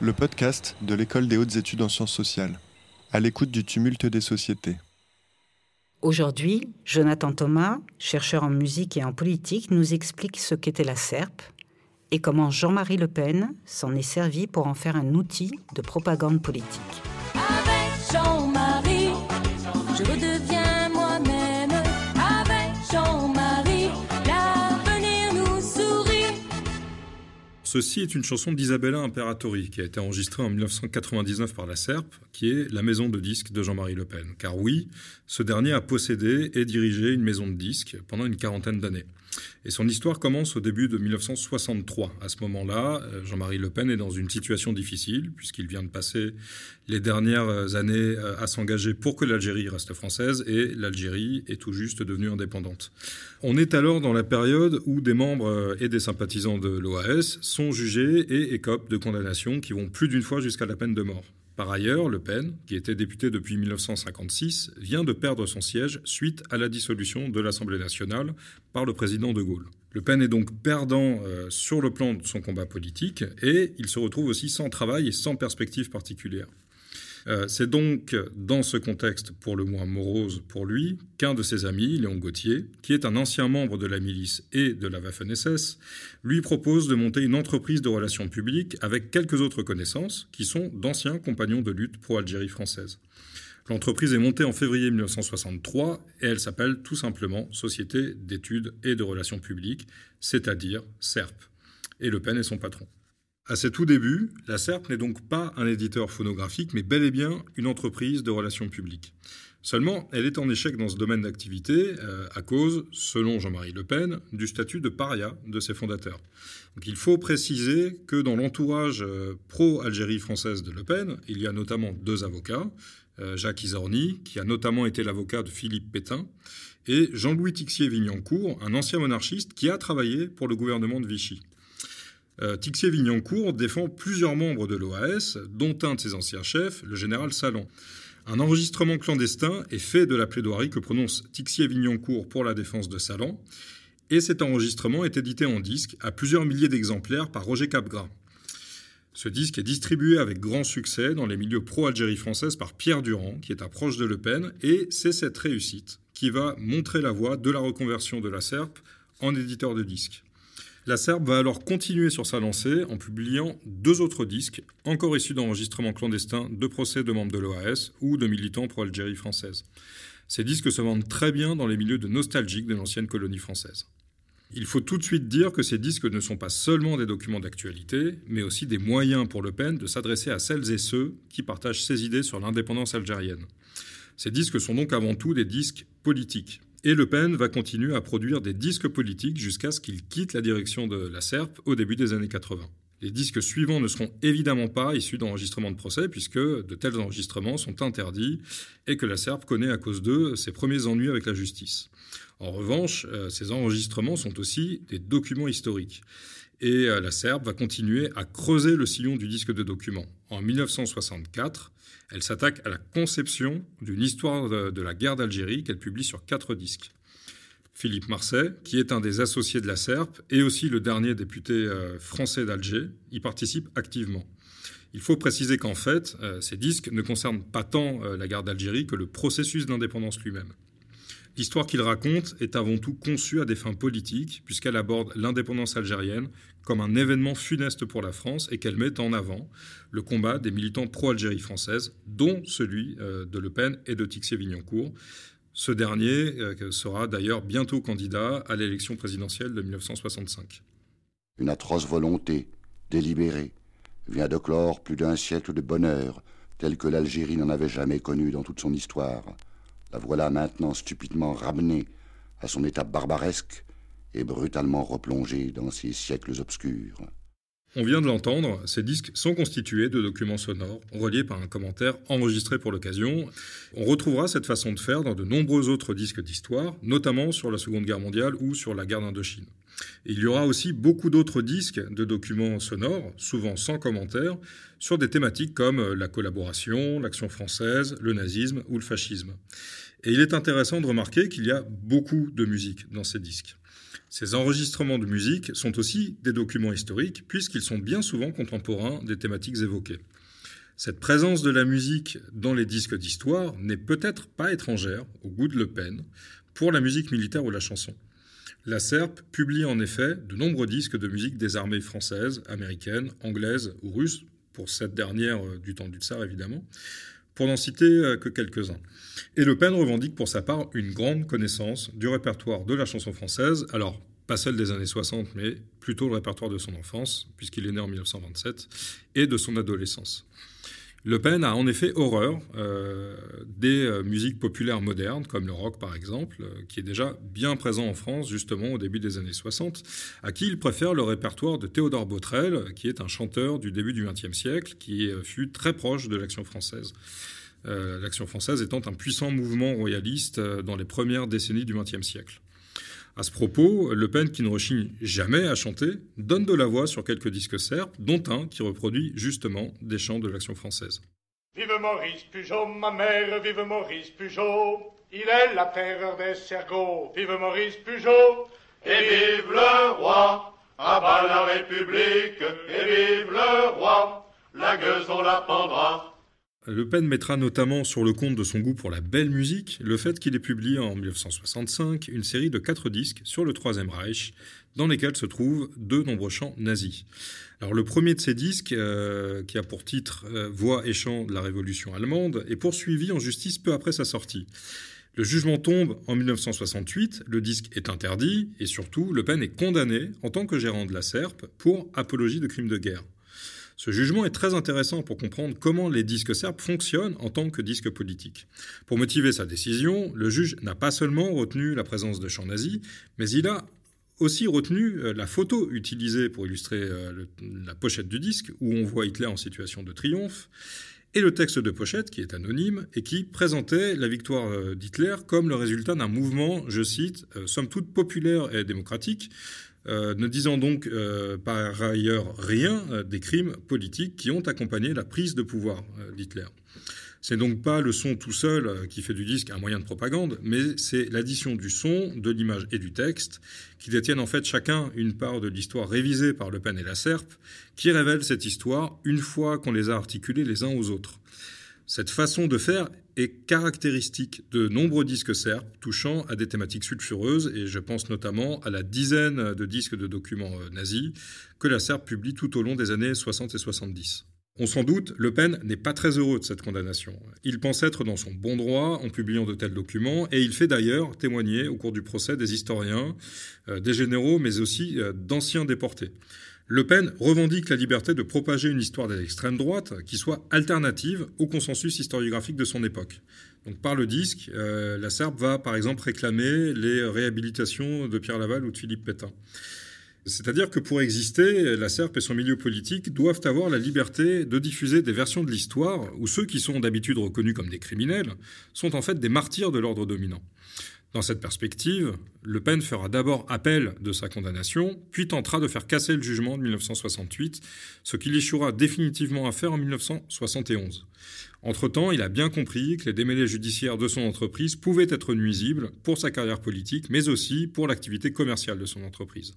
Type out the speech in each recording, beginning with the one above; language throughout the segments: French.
le podcast de l'École des hautes études en sciences sociales, à l'écoute du tumulte des sociétés. Aujourd'hui, Jonathan Thomas, chercheur en musique et en politique, nous explique ce qu'était la SERP et comment Jean-Marie Le Pen s'en est servi pour en faire un outil de propagande politique. Avec Ceci est une chanson d'Isabella Imperatori qui a été enregistrée en 1999 par la SERP, qui est la maison de disques de Jean-Marie Le Pen. Car oui, ce dernier a possédé et dirigé une maison de disques pendant une quarantaine d'années. Et son histoire commence au début de 1963. À ce moment-là, euh, Jean-Marie Le Pen est dans une situation difficile, puisqu'il vient de passer les dernières années euh, à s'engager pour que l'Algérie reste française, et l'Algérie est tout juste devenue indépendante. On est alors dans la période où des membres euh, et des sympathisants de l'OAS sont jugés et écopent de condamnations qui vont plus d'une fois jusqu'à la peine de mort. Par ailleurs, Le Pen, qui était député depuis 1956, vient de perdre son siège suite à la dissolution de l'Assemblée nationale par le président de Gaulle. Le Pen est donc perdant euh, sur le plan de son combat politique et il se retrouve aussi sans travail et sans perspective particulière. Euh, c'est donc dans ce contexte pour le moins morose pour lui qu'un de ses amis, Léon Gauthier, qui est un ancien membre de la milice et de la Waffen-SS, lui propose de monter une entreprise de relations publiques avec quelques autres connaissances qui sont d'anciens compagnons de lutte pro-Algérie française. L'entreprise est montée en février 1963 et elle s'appelle tout simplement Société d'études et de relations publiques, c'est-à-dire SERP. Et Le Pen est son patron. À ses tout débuts, la SERP n'est donc pas un éditeur phonographique, mais bel et bien une entreprise de relations publiques. Seulement, elle est en échec dans ce domaine d'activité euh, à cause, selon Jean-Marie Le Pen, du statut de paria de ses fondateurs. Il faut préciser que dans l'entourage euh, pro-Algérie française de Le Pen, il y a notamment deux avocats, euh, Jacques Isorni, qui a notamment été l'avocat de Philippe Pétain, et Jean-Louis Tixier-Vignancourt, un ancien monarchiste qui a travaillé pour le gouvernement de Vichy. Euh, Tixier-Vignancourt défend plusieurs membres de l'OAS, dont un de ses anciens chefs, le général Salan. Un enregistrement clandestin est fait de la plaidoirie que prononce Tixier-Vignancourt pour la défense de Salan, et cet enregistrement est édité en disque à plusieurs milliers d'exemplaires par Roger Capgras. Ce disque est distribué avec grand succès dans les milieux pro-Algérie française par Pierre Durand, qui est un proche de Le Pen, et c'est cette réussite qui va montrer la voie de la reconversion de la SERP en éditeur de disques. La Serbe va alors continuer sur sa lancée en publiant deux autres disques, encore issus d'enregistrements clandestins de procès de membres de l'OAS ou de militants pro Algérie française. Ces disques se vendent très bien dans les milieux de nostalgiques de l'ancienne colonie française. Il faut tout de suite dire que ces disques ne sont pas seulement des documents d'actualité, mais aussi des moyens pour Le Pen de s'adresser à celles et ceux qui partagent ses idées sur l'indépendance algérienne. Ces disques sont donc avant tout des disques politiques, et Le Pen va continuer à produire des disques politiques jusqu'à ce qu'il quitte la direction de la SERP au début des années 80. Les disques suivants ne seront évidemment pas issus d'enregistrements de procès, puisque de tels enregistrements sont interdits et que la SERP connaît à cause d'eux ses premiers ennuis avec la justice. En revanche, euh, ces enregistrements sont aussi des documents historiques. Et euh, la SERP va continuer à creuser le sillon du disque de documents. En 1964, elle s'attaque à la conception d'une histoire de, la guerre d'Algérie qu'elle publie sur quatre disques. Philippe Marseille, qui est un des associés de la SERP et aussi le dernier député euh, français d'Alger, y participe activement. Il faut préciser qu'en fait, euh, ces disques ne concernent pas tant euh, la guerre d'Algérie que le processus d'indépendance lui-même. L'histoire qu'il raconte est avant tout conçue à des fins politiques, puisqu'elle aborde l'indépendance algérienne comme un événement funeste pour la France et qu'elle met en avant le combat des militants pro-Algérie française, dont celui euh, de Le Pen et de Tixier-Vignancourt. Ce dernier euh, sera d'ailleurs bientôt candidat à l'élection présidentielle de 1965. Une atroce volonté, délibérée, vient de clore plus d'un siècle de bonheur, tel que l'Algérie n'en avait jamais connu dans toute son histoire. La voilà maintenant stupidement ramenée à son état barbaresque et brutalement replongée dans ses siècles obscurs. On vient de l'entendre, ces disques sont constitués de documents sonores reliés par un commentaire enregistré pour l'occasion. On retrouvera cette façon de faire dans de nombreux autres disques d'histoire, notamment sur la Seconde Guerre mondiale ou sur la guerre d'Indochine. Il y aura aussi beaucoup d'autres disques de documents sonores, souvent sans commentaire, sur des thématiques comme la collaboration, l'action française, le nazisme ou le fascisme. Et il est intéressant de remarquer qu'il y a beaucoup de musique dans ces disques. Ces enregistrements de musique sont aussi des documents historiques puisqu'ils sont bien souvent contemporains des thématiques évoquées. Cette présence de la musique dans les disques d'histoire n'est peut-être pas étrangère au goût de Le Pen pour la musique militaire ou la chanson. La SERP publie en effet de nombreux disques de musique des armées françaises, américaines, anglaises ou russes, pour cette dernière euh, du temps du tsar évidemment, pour n'en citer euh, que quelques-uns. Et Le Pen revendique pour sa part une grande connaissance du répertoire de la chanson française, alors pas celle des années 60, mais plutôt le répertoire de son enfance, puisqu'il est né en 1927, et de son adolescence. Le Pen a en effet horreur euh, des euh, musiques populaires modernes, comme le rock par exemple, euh, qui est déjà bien présent en France justement au début des années 60, à qui il préfère le répertoire de Théodore Botrel, qui est un chanteur du début du XXe siècle, qui fut très proche de l'action française. l'action française étant un puissant mouvement royaliste dans les premières décennies du XXe siècle. À ce propos, Le Pen, qui ne rechigne jamais à chanter, donne de la voix sur quelques disques serpes, dont un qui reproduit justement des chants de l'Action française. Vive Maurice Pujol, ma mère, vive Maurice Pujol, il est la terreur des cergots, vive Maurice Pujol, et vive le roi, à bas la République, et vive le roi, la gueuse on la pendra, le Pen mettra notamment sur le compte de son goût pour la belle musique le fait qu'il ait publié en 1965 une série de quatre disques sur le Troisième Reich, dans lesquels se trouvent de nombreux chants nazis. Le premier de ces disques, euh, qui a pour titre euh, Voix et chants de la Révolution allemande, est poursuivi en justice peu après sa sortie. Le jugement tombe en 1968, le disque est interdit et surtout Le Pen est condamné en tant que gérant de la SERP pour apologie de crimes de guerre. Ce jugement est très intéressant pour comprendre comment les disques serbes fonctionnent en tant que disques politiques. Pour motiver sa décision, le juge n'a pas seulement retenu la présence de chants nazis, mais il a aussi retenu euh, la photo utilisée pour illustrer euh, la pochette du disque, où on voit Hitler en situation de triomphe, et le texte de pochette, qui est anonyme, et qui présentait la victoire euh, d'Hitler comme le résultat d'un mouvement, je cite, somme toute populaire et démocratique, euh, ne disant donc euh, par ailleurs rien euh, des crimes politiques qui ont accompagné la prise de pouvoir d'Hitler. C'est donc pas le son tout seul qui fait du disque un moyen de propagande, mais c'est l'addition du son, de l'image et du texte, qui détiennent en fait chacun une part de l'histoire révisée par Le Pen et la Serpe, qui révèle cette histoire une fois qu'on les a articulés les uns aux autres. Cette façon de faire est caractéristique de nombreux disques serbes touchant à des thématiques sulfureuses, et je pense notamment à la dizaine de disques de documents euh, nazis que la Serbe publie tout au long des années 60 et 70. On s'en doute, Le Pen n'est pas très heureux de cette condamnation. Il pense être dans son bon droit en publiant de tels documents, et il fait d'ailleurs témoigner au cours du procès des historiens, euh, des généraux, mais aussi euh, d'anciens déportés. Le Pen revendique la liberté de propager une histoire de l'extrême droite qui soit alternative au consensus historiographique de son époque. Donc par le disque, euh, la Serbe va par exemple réclamer les réhabilitations de Pierre Laval ou de Philippe Pétain. C'est-à-dire que pour exister, la SERP et son milieu politique doivent avoir la liberté de diffuser des versions de l'histoire où ceux qui sont d'habitude reconnus comme des criminels sont en fait des martyrs de l'ordre dominant. Dans cette perspective, Le Pen fera d'abord appel de sa condamnation, puis tentera de faire casser le jugement de 1968, ce qu'il échouera définitivement à faire en 1971. Entre-temps, il a bien compris que les démêlés judiciaires de son entreprise pouvaient être nuisibles pour sa carrière politique, mais aussi pour l'activité commerciale de son entreprise.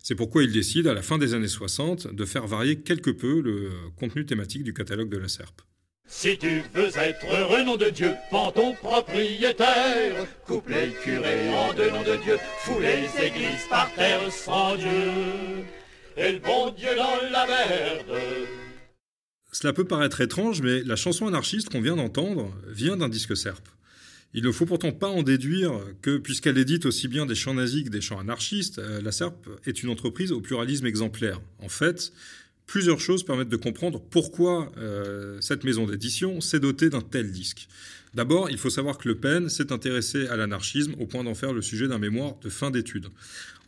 C'est pourquoi il décide, à la fin des années 60, de faire varier quelque peu le contenu thématique du catalogue de la SERP. Si tu veux être heureux, nom de Dieu, prends ton propriétaire, coupe les curés en deux noms de Dieu, fous les églises par terre sans Dieu, et le bon Dieu dans la merde. Cela peut paraître étrange, mais la chanson anarchiste qu'on vient d'entendre vient d'un disque serpe. Il ne faut pourtant pas en déduire que, puisqu'elle édite aussi bien des chants nazis que des chants anarchistes, euh, la SERP est une entreprise au pluralisme exemplaire. En fait, Plusieurs choses permettent de comprendre pourquoi euh, cette maison d'édition s'est dotée d'un tel disque. D'abord, il faut savoir que Le Pen s'est intéressé à l'anarchisme au point d'en faire le sujet d'un mémoire de fin d'études.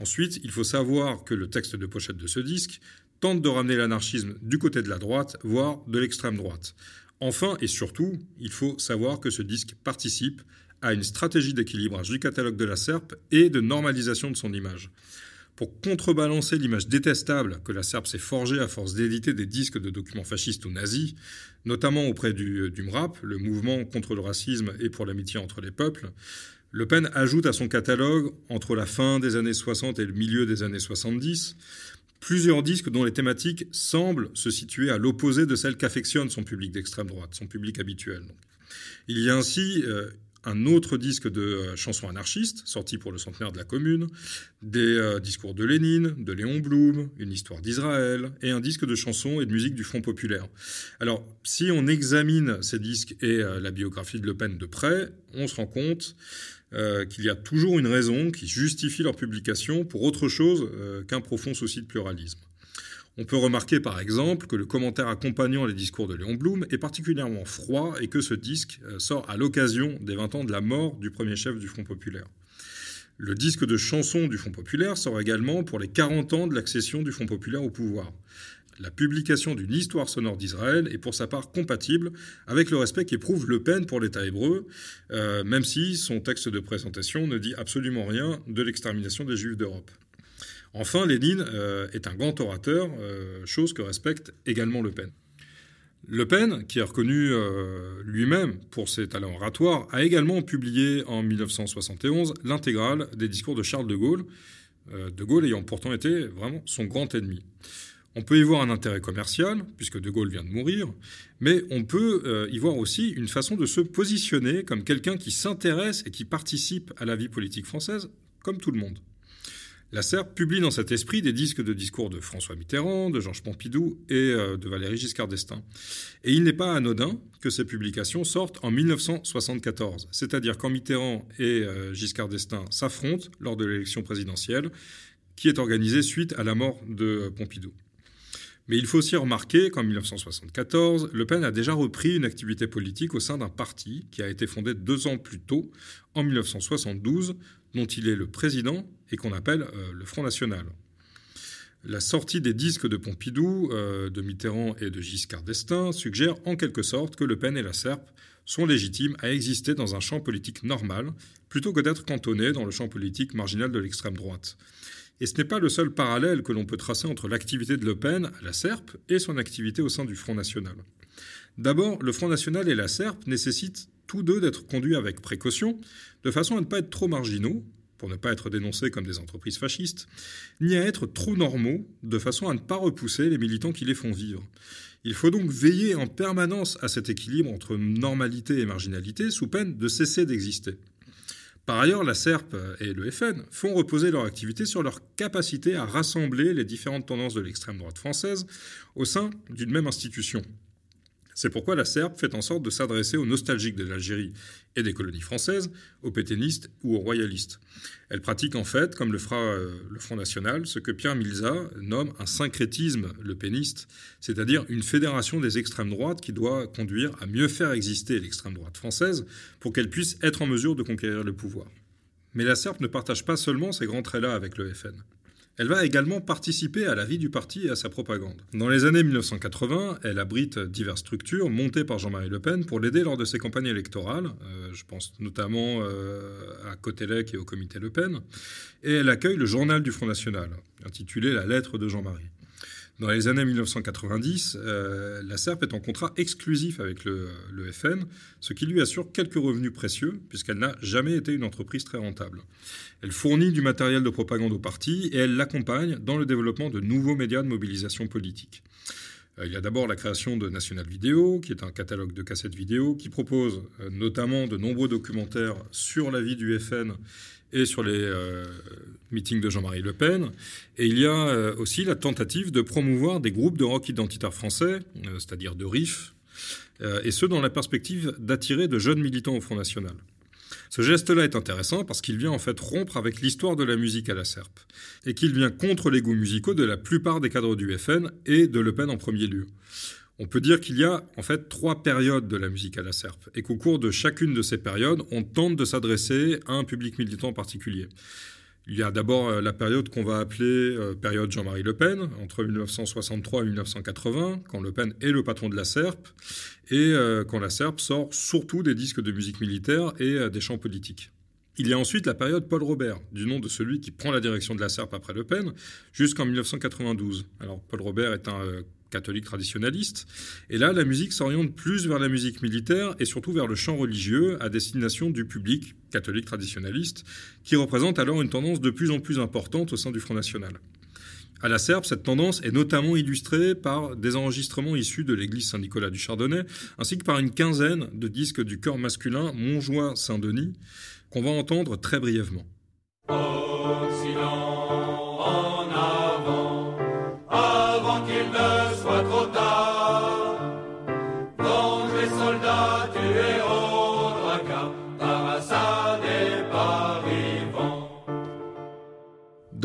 Ensuite, il faut savoir que le texte de pochette de ce disque tente de ramener l'anarchisme du côté de la droite, voire de l'extrême droite. Enfin et surtout, il faut savoir que ce disque participe à une stratégie d'équilibrage du catalogue de la SERP et de normalisation de son image. Pour contrebalancer l'image détestable que la Serbe s'est forgée à force d'éditer des disques de documents fascistes ou nazis, notamment auprès du, du MRAP, le mouvement contre le racisme et pour l'amitié entre les peuples, Le Pen ajoute à son catalogue, entre la fin des années 60 et le milieu des années 70, plusieurs disques dont les thématiques semblent se situer à l'opposé de celles qu'affectionne son public d'extrême droite, son public habituel. Il y a ainsi euh, un autre disque de euh, chansons anarchistes, sorti pour le centenaire de la Commune, des euh, discours de Lénine, de Léon Blum, une histoire d'Israël, et un disque de chansons et de musique du Front populaire. Alors, si on examine ces disques et euh, la biographie de Le Pen de près, on se rend compte qu'il y a toujours une raison qui justifie leur publication pour autre chose qu'un profond souci de pluralisme. On peut remarquer par exemple que le commentaire accompagnant les discours de Léon Blum est particulièrement froid et que ce disque euh, sort à l'occasion des 20 ans de la mort du premier chef du Front populaire. Le disque de chanson du Front populaire sort également pour les 40 ans de l'accession du Front populaire au pouvoir. La publication d'une histoire sonore d'Israël est pour sa part compatible avec le respect qu'éprouve Le Pen pour l'État hébreu, euh, même si son texte de présentation ne dit absolument rien de l'extermination des Juifs d'Europe. Enfin, Lénine euh, est un grand orateur, euh, chose que respecte également Le Pen. Le Pen, qui est reconnu euh, lui-même pour ses talents oratoires, a également publié en 1971 l'intégrale des discours de Charles de Gaulle, de Gaulle ayant pourtant été vraiment son grand ennemi. On peut y voir un intérêt commercial, puisque De Gaulle vient de mourir, mais on peut y voir aussi une façon de se positionner comme quelqu'un qui s'intéresse et qui participe à la vie politique française, comme tout le monde. La SERP publie dans cet esprit des disques de discours de François Mitterrand, de Georges Pompidou et euh, de Valéry Giscard d'Estaing. Et il n'est pas anodin que ces publications sortent en 1974, c'est-à-dire quand Mitterrand et euh, Giscard d'Estaing s'affrontent lors de l'élection présidentielle, qui est organisée suite à la mort de euh, Pompidou. Mais il faut aussi remarquer qu'en 1974, Le Pen a déjà repris une activité politique au sein d'un parti qui a été fondé deux ans plus tôt, en 1972, dont il est le président et qu'on appelle euh, le Front National. La sortie des disques de Pompidou, euh, de Mitterrand et de Giscard d'Estaing suggère en quelque sorte que Le Pen et la SERP sont légitimes à exister dans un champ politique normal, plutôt que d'être cantonnés dans le champ politique marginal de l'extrême droite. Et ce n'est pas le seul parallèle que l'on peut tracer entre l'activité de Le Pen à la SERP et son activité au sein du Front National. D'abord, le Front National et la SERP nécessitent tous deux d'être conduits avec précaution, de façon à ne pas être trop marginaux, pour ne pas être dénoncés comme des entreprises fascistes, ni à être trop normaux, de façon à ne pas repousser les militants qui les font vivre. Il faut donc veiller en permanence à cet équilibre entre normalité et marginalité, sous peine de cesser d'exister. Par ailleurs, la SERP et le FN font reposer leur activité sur leur capacité à rassembler les différentes tendances de l'extrême droite française au sein d'une même institution, c'est pourquoi la SERP fait en sorte de s'adresser aux nostalgiques de l'Algérie et des colonies françaises, aux pétainistes ou aux royalistes. Elle pratique en fait, comme le fera euh, le Front National, ce que Pierre Milza nomme un syncrétisme le péniste, c'est-à-dire une fédération des extrêmes droites qui doit conduire à mieux faire exister l'extrême droite française pour qu'elle puisse être en mesure de conquérir le pouvoir. Mais la SERP ne partage pas seulement ces grands traits-là avec le FN. Elle va également participer à la vie du parti et à sa propagande. Dans les années 1980, elle abrite diverses structures montées par Jean-Marie Le Pen pour l'aider lors de ses campagnes électorales. Euh, je pense notamment euh, à Cotelec et au comité Le Pen. Et elle accueille le journal du Front National, intitulé La lettre de Jean-Marie. Dans les années 1990, euh, la SERP est en contrat exclusif avec le, le, FN, ce qui lui assure quelques revenus précieux, puisqu'elle n'a jamais été une entreprise très rentable. Elle fournit du matériel de propagande au parti et elle l'accompagne dans le développement de nouveaux médias de mobilisation politique. Euh, il y a d'abord la création de National Video, qui est un catalogue de cassettes vidéo qui propose euh, notamment de nombreux documentaires sur la vie du FN et sur les euh, meetings de Jean-Marie Le Pen. Et il y a aussi la tentative de promouvoir des groupes de rock identitaires français, c'est-à-dire de RIF, et ce dans la perspective d'attirer de jeunes militants au Front National. Ce geste-là est intéressant parce qu'il vient en fait rompre avec l'histoire de la musique à la SERP, et qu'il vient contre les goûts musicaux de la plupart des cadres du FN et de Le Pen en premier lieu. On peut dire qu'il y a en fait trois périodes de la musique à la SERP et qu'au cours de chacune de ces périodes, on tente de s'adresser à un public militant particulier. Il y a d'abord euh, la période qu'on va appeler euh, période Jean-Marie Le Pen, entre 1963 et 1980, quand Le Pen est le patron de la SERP, et euh, quand la SERP sort surtout des disques de musique militaire et des chants politiques. Il y a ensuite la période Paul Robert, du nom de celui qui prend la direction de la SERP après Le Pen, jusqu'en 1992. Alors Paul Robert est un catholique traditionnaliste. Et là, la musique s'oriente plus vers la musique militaire et surtout vers le chant religieux à destination du public catholique traditionnaliste, qui représente alors une tendance de plus en plus importante au sein du Front National. À la Serbe, cette tendance est notamment illustrée par des enregistrements issus de l'église Saint-Nicolas du Chardonnay, ainsi que par une quinzaine de disques du chœur masculin Montjoie-Saint-Denis, qu'on va entendre très brièvement.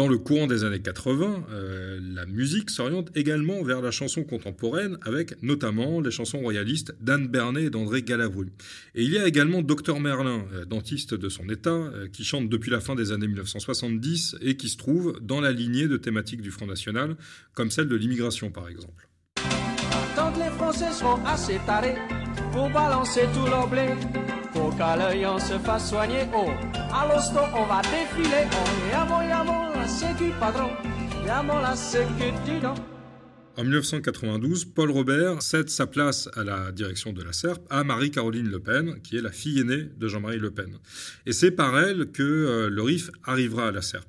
Dans le courant des années 80, euh, la musique s'oriente également vers la chanson contemporaine, avec notamment les chansons royalistes d'Anne Bernet et d'André Galabru. Et il y a également Docteur Merlin, euh, dentiste de son état, euh, qui chante depuis la fin des années 1970 et qui se trouve dans la lignée de thématiques du Front National, comme celle de l'immigration par exemple. Les Français seront assez tarés pour balancer tout qu'à l'œil on se fasse soigner, oh, à on va défiler, En 1992, Paul Robert cède sa place à la direction de la SERP à Marie-Caroline Le Pen, qui est la fille aînée de Jean-Marie Le Pen. Et c'est par elle que euh, le RIF arrivera à la SERP.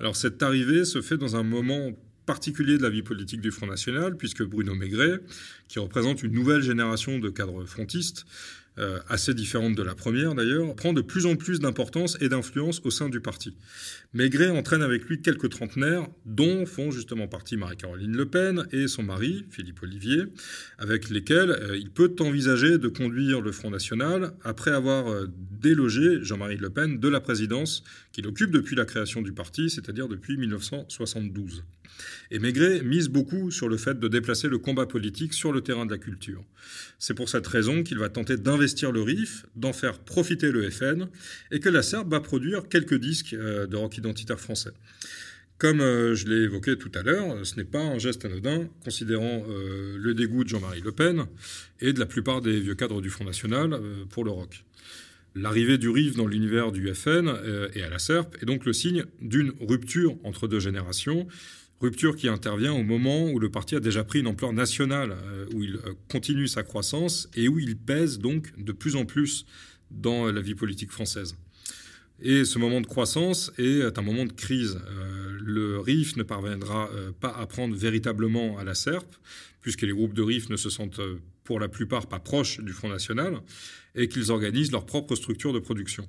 Alors cette arrivée se fait dans un moment particulier de la vie politique du Front National, puisque Bruno Maigret, qui représente une nouvelle génération de cadres frontistes, euh, assez différente de la première d'ailleurs, prend de plus en plus d'importance et d'influence au sein du parti. Maigret entraîne avec lui quelques trentenaires, dont font justement partie Marie-Caroline Le Pen et son mari, Philippe Olivier, avec lesquels euh, il peut envisager de conduire le Front National après avoir euh, délogé Jean-Marie Le Pen de la présidence qu'il occupe depuis la création du parti, c'est-à-dire depuis 1972. Et Maigret mise beaucoup sur le fait de déplacer le combat politique sur le terrain de la culture. C'est pour cette raison qu'il va tenter d'investir le RIF, d'en faire profiter le FN, et que la Serbe va produire quelques disques euh, de rock identitaire français. Comme euh, je l'ai évoqué tout à l'heure, ce n'est pas un geste anodin, considérant euh, le dégoût de Jean-Marie Le Pen et de la plupart des vieux cadres du Front National pour le rock. L'arrivée du RIF dans l'univers du FN et à la SERP est donc le signe d'une rupture entre deux générations, Rupture qui intervient au moment où le parti a déjà pris une ampleur nationale, euh, où il euh, continue sa croissance et où il pèse donc de plus en plus dans la vie politique française. Et ce moment de croissance est un moment de crise. Euh, le RIF ne parviendra pas à prendre véritablement à la SERP, puisque les groupes de RIF ne se sentent pour la plupart pas proches du Front National, et qu'ils organisent leur propre structure de production.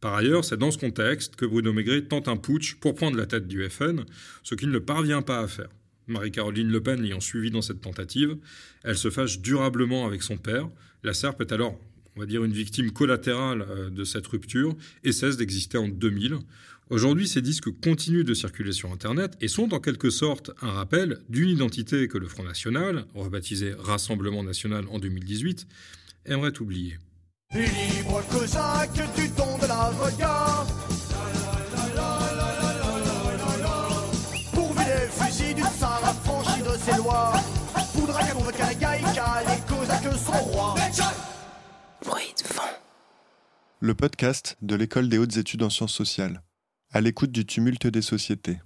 Par ailleurs, c'est dans ce contexte que Bruno Maigret tente un putsch pour prendre la tête du FN, ce qu'il ne parvient pas à faire. Marie-Caroline Le Pen l'ayant suivi dans cette tentative, elle se fâche durablement avec son père. La SERP est alors, on va dire, une victime collatérale euh, de cette rupture et cesse d'exister en 2000. Aujourd'hui, ces disques continuent de circuler sur Internet et sont en quelque sorte un rappel d'une identité que le Front National, rebaptisé Rassemblement National en 2018, aimerait oublier. Libre cosaque. Pourvu fusils de ses lois. Poudra contre Kagaïka, les cosaques sont rois. Le podcast de l'École des hautes études en sciences sociales. À l'écoute du tumulte des sociétés.